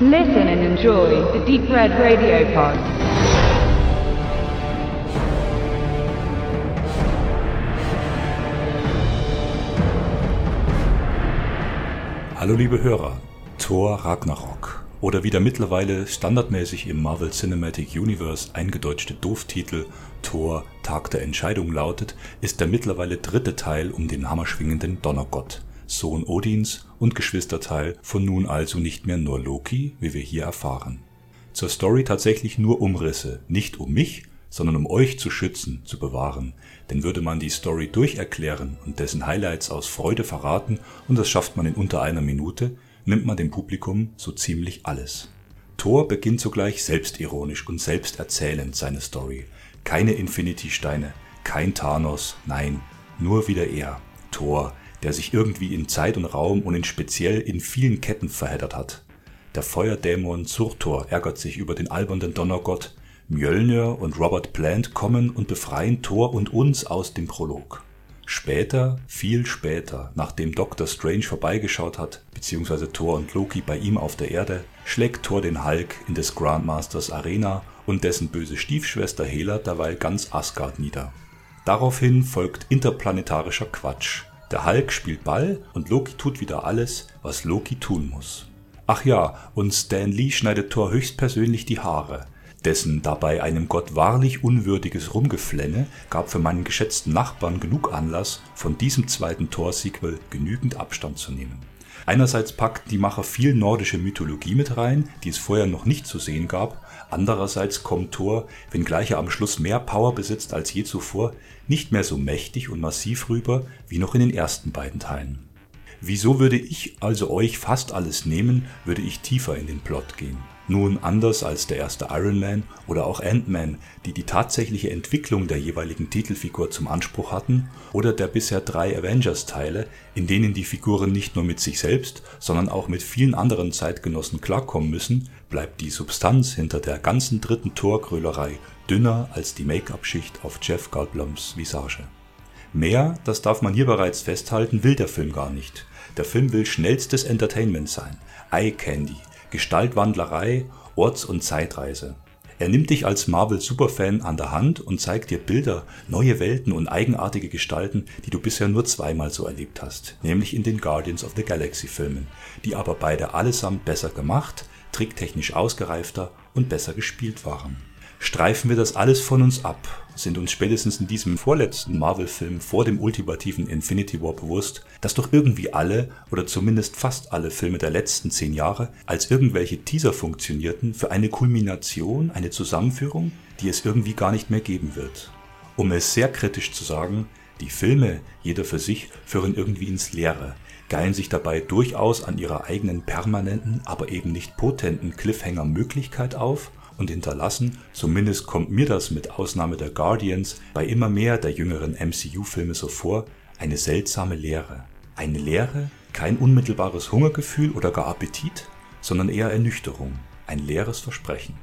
Listen and enjoy the Deep Red Radio Pod. Hallo liebe Hörer, Thor Ragnarok. Oder wie der mittlerweile standardmäßig im Marvel Cinematic Universe eingedeutschte Dooftitel Thor Tag der Entscheidung lautet, ist der mittlerweile dritte Teil um den hammerschwingenden Donnergott, Sohn Odins und Geschwisterteil von nun also nicht mehr nur Loki, wie wir hier erfahren. Zur Story tatsächlich nur Umrisse, nicht um mich, sondern um euch zu schützen, zu bewahren. Denn würde man die Story durcherklären und dessen Highlights aus Freude verraten, und das schafft man in unter einer Minute, nimmt man dem Publikum so ziemlich alles. Thor beginnt sogleich selbstironisch und selbsterzählend seine Story. Keine Infinity-Steine, kein Thanos, nein, nur wieder er, Thor, der sich irgendwie in Zeit und Raum und in speziell in vielen Ketten verheddert hat. Der Feuerdämon Surtur ärgert sich über den albernen Donnergott, Mjölnir und Robert Plant kommen und befreien Thor und uns aus dem Prolog. Später, viel später, nachdem Doctor Strange vorbeigeschaut hat, beziehungsweise Thor und Loki bei ihm auf der Erde, schlägt Thor den Hulk in des Grandmasters Arena und dessen böse Stiefschwester Hela derweil ganz Asgard nieder. Daraufhin folgt interplanetarischer Quatsch. Der Hulk spielt Ball und Loki tut wieder alles, was Loki tun muss. Ach ja, und Stan Lee schneidet Thor höchstpersönlich die Haare, dessen dabei einem Gott wahrlich unwürdiges Rumgeflenne gab für meinen geschätzten Nachbarn genug Anlass, von diesem zweiten Thor-Sequel genügend Abstand zu nehmen. Einerseits packten die Macher viel nordische Mythologie mit rein, die es vorher noch nicht zu sehen gab, andererseits kommt Thor, wenngleich er am Schluss mehr Power besitzt als je zuvor, nicht mehr so mächtig und massiv rüber wie noch in den ersten beiden Teilen. Wieso würde ich also euch fast alles nehmen, würde ich tiefer in den Plot gehen. Nun anders als der erste Iron Man oder auch Ant-Man, die die tatsächliche Entwicklung der jeweiligen Titelfigur zum Anspruch hatten, oder der bisher drei Avengers-Teile, in denen die Figuren nicht nur mit sich selbst, sondern auch mit vielen anderen Zeitgenossen klarkommen müssen, bleibt die Substanz hinter der ganzen dritten Torgrölerei dünner als die Make-up-Schicht auf Jeff Goldblums Visage. Mehr, das darf man hier bereits festhalten, will der Film gar nicht. Der Film will schnellstes Entertainment sein, Eye Candy, Gestaltwandlerei, Orts- und Zeitreise. Er nimmt dich als Marvel-Superfan an der Hand und zeigt dir Bilder, neue Welten und eigenartige Gestalten, die du bisher nur zweimal so erlebt hast, nämlich in den Guardians of the Galaxy Filmen, die aber beide allesamt besser gemacht, tricktechnisch ausgereifter und besser gespielt waren. Streifen wir das alles von uns ab, sind uns spätestens in diesem vorletzten Marvel-Film vor dem ultimativen Infinity War bewusst, dass doch irgendwie alle oder zumindest fast alle Filme der letzten zehn Jahre als irgendwelche Teaser funktionierten für eine Kulmination, eine Zusammenführung, die es irgendwie gar nicht mehr geben wird. Um es sehr kritisch zu sagen, die Filme, jeder für sich, führen irgendwie ins Leere, geilen sich dabei durchaus an ihrer eigenen permanenten, aber eben nicht potenten Cliffhanger-Möglichkeit auf und hinterlassen, zumindest kommt mir das mit Ausnahme der Guardians bei immer mehr der jüngeren MCU-Filme so vor, eine seltsame Leere. Eine Leere, kein unmittelbares Hungergefühl oder gar Appetit, sondern eher Ernüchterung, ein leeres Versprechen.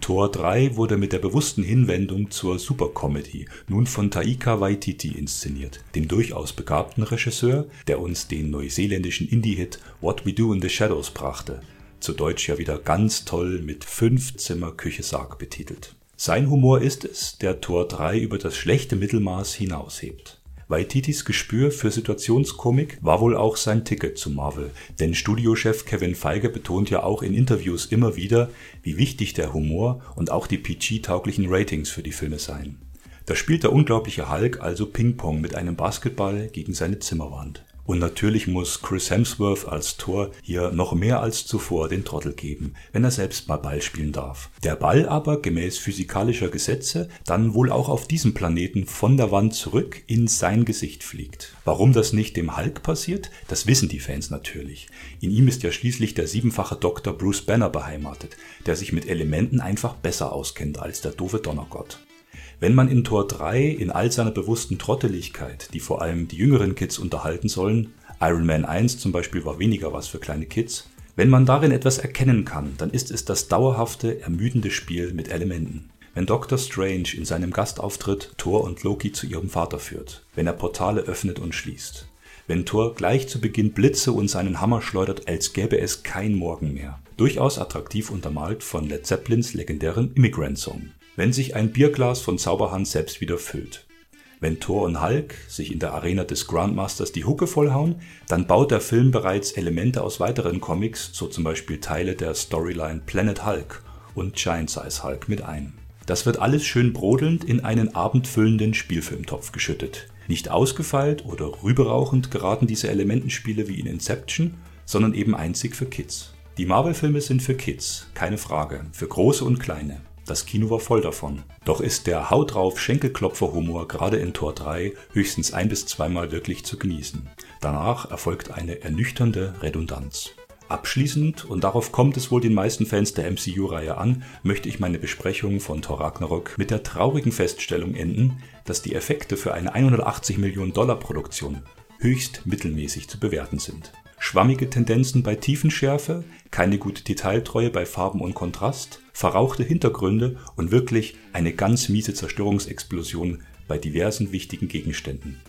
Tor 3 wurde mit der bewussten Hinwendung zur Supercomedy nun von Taika Waititi inszeniert, dem durchaus begabten Regisseur, der uns den neuseeländischen Indie-Hit What We Do in the Shadows brachte, zu Deutsch ja wieder ganz toll mit fünf Zimmer Küche Sarg betitelt. Sein Humor ist es, der Tor 3 über das schlechte Mittelmaß hinaushebt. Waititis Gespür für Situationskomik war wohl auch sein Ticket zu Marvel, denn Studiochef Kevin Feige betont ja auch in Interviews immer wieder, wie wichtig der Humor und auch die PG-tauglichen Ratings für die Filme seien. Da spielt der unglaubliche Hulk also Ping-Pong mit einem Basketball gegen seine Zimmerwand. Und natürlich muss Chris Hemsworth als Tor hier noch mehr als zuvor den Trottel geben, wenn er selbst mal Ball spielen darf. Der Ball aber, gemäß physikalischer Gesetze, dann wohl auch auf diesem Planeten von der Wand zurück in sein Gesicht fliegt. Warum das nicht dem Hulk passiert, das wissen die Fans natürlich. In ihm ist ja schließlich der siebenfache Dr. Bruce Banner beheimatet, der sich mit Elementen einfach besser auskennt als der doofe Donnergott. Wenn man in Tor 3 in all seiner bewussten Trotteligkeit, die vor allem die jüngeren Kids unterhalten sollen, Iron Man 1 zum Beispiel war weniger was für kleine Kids, wenn man darin etwas erkennen kann, dann ist es das dauerhafte, ermüdende Spiel mit Elementen. Wenn Doctor Strange in seinem Gastauftritt Thor und Loki zu ihrem Vater führt, wenn er Portale öffnet und schließt, wenn Thor gleich zu Beginn Blitze und seinen Hammer schleudert, als gäbe es kein Morgen mehr. Durchaus attraktiv untermalt von Led Zeppelins legendärem Immigrant Song. Wenn sich ein Bierglas von Zauberhand selbst wieder füllt. Wenn Thor und Hulk sich in der Arena des Grandmasters die Hucke vollhauen, dann baut der Film bereits Elemente aus weiteren Comics, so zum Beispiel Teile der Storyline Planet Hulk und Giant Size Hulk mit ein. Das wird alles schön brodelnd in einen abendfüllenden Spielfilmtopf geschüttet. Nicht ausgefeilt oder rüberrauchend geraten diese Elementenspiele wie in Inception, sondern eben einzig für Kids. Die Marvel-Filme sind für Kids, keine Frage, für große und kleine. Das Kino war voll davon. Doch ist der Haut drauf Schenkelklopfer-Humor gerade in Tor 3 höchstens ein bis zweimal wirklich zu genießen. Danach erfolgt eine ernüchternde Redundanz. Abschließend, und darauf kommt es wohl den meisten Fans der MCU-Reihe an, möchte ich meine Besprechung von Thor Ragnarok mit der traurigen Feststellung enden, dass die Effekte für eine 180 Millionen Dollar Produktion höchst mittelmäßig zu bewerten sind schwammige Tendenzen bei Tiefenschärfe, keine gute Detailtreue bei Farben und Kontrast, verrauchte Hintergründe und wirklich eine ganz miese Zerstörungsexplosion bei diversen wichtigen Gegenständen.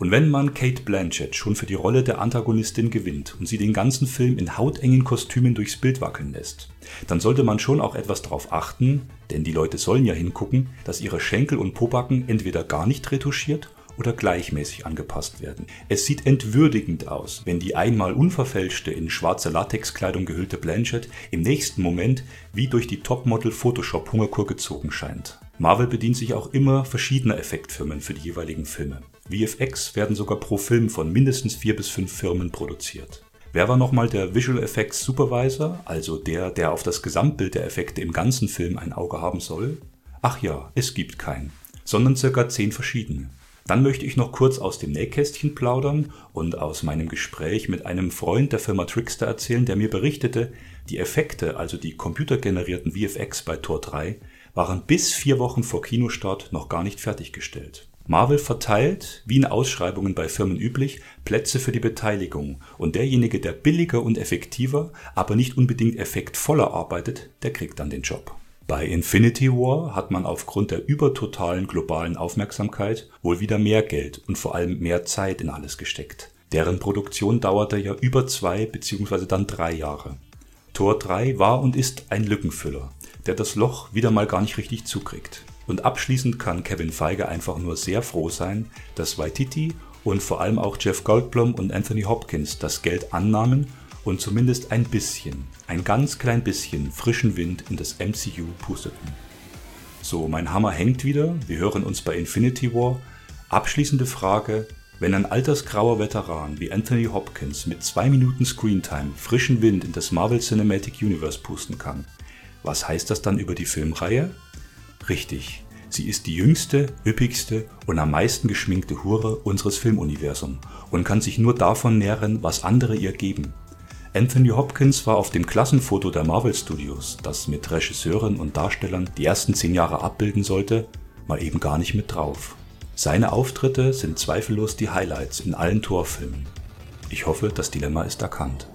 Und wenn man Kate Blanchett schon für die Rolle der Antagonistin gewinnt und sie den ganzen Film in hautengen Kostümen durchs Bild wackeln lässt, dann sollte man schon auch etwas darauf achten, denn die Leute sollen ja hingucken, dass ihre Schenkel und Pobacken entweder gar nicht retuschiert oder gleichmäßig angepasst werden. Es sieht entwürdigend aus, wenn die einmal unverfälschte, in schwarze Latexkleidung gehüllte Blanchett im nächsten Moment wie durch die Topmodel Photoshop Hungerkur gezogen scheint. Marvel bedient sich auch immer verschiedener Effektfirmen für die jeweiligen Filme. VFX werden sogar pro Film von mindestens vier bis fünf Firmen produziert. Wer war nochmal der Visual Effects Supervisor, also der, der auf das Gesamtbild der Effekte im ganzen Film ein Auge haben soll? Ach ja, es gibt keinen, sondern circa zehn verschiedene. Dann möchte ich noch kurz aus dem Nähkästchen plaudern und aus meinem Gespräch mit einem Freund der Firma Trickster erzählen, der mir berichtete, die Effekte, also die computergenerierten VFX bei Tor 3, waren bis vier Wochen vor Kinostart noch gar nicht fertiggestellt. Marvel verteilt, wie in Ausschreibungen bei Firmen üblich, Plätze für die Beteiligung und derjenige, der billiger und effektiver, aber nicht unbedingt effektvoller arbeitet, der kriegt dann den Job. Bei Infinity War hat man aufgrund der übertotalen globalen Aufmerksamkeit wohl wieder mehr Geld und vor allem mehr Zeit in alles gesteckt. Deren Produktion dauerte ja über zwei bzw. dann drei Jahre. Tor 3 war und ist ein Lückenfüller, der das Loch wieder mal gar nicht richtig zukriegt. Und abschließend kann Kevin Feige einfach nur sehr froh sein, dass Waititi und vor allem auch Jeff Goldblum und Anthony Hopkins das Geld annahmen und zumindest ein bisschen, ein ganz klein bisschen frischen Wind in das MCU pusteten. So, mein Hammer hängt wieder, wir hören uns bei Infinity War. Abschließende Frage, wenn ein altersgrauer Veteran wie Anthony Hopkins mit zwei Minuten Screentime frischen Wind in das Marvel Cinematic Universe pusten kann, was heißt das dann über die Filmreihe? Richtig, sie ist die jüngste, üppigste und am meisten geschminkte Hure unseres Filmuniversums und kann sich nur davon nähren, was andere ihr geben. Anthony Hopkins war auf dem Klassenfoto der Marvel Studios, das mit Regisseuren und Darstellern die ersten zehn Jahre abbilden sollte, mal eben gar nicht mit drauf. Seine Auftritte sind zweifellos die Highlights in allen Torfilmen. Ich hoffe, das Dilemma ist erkannt.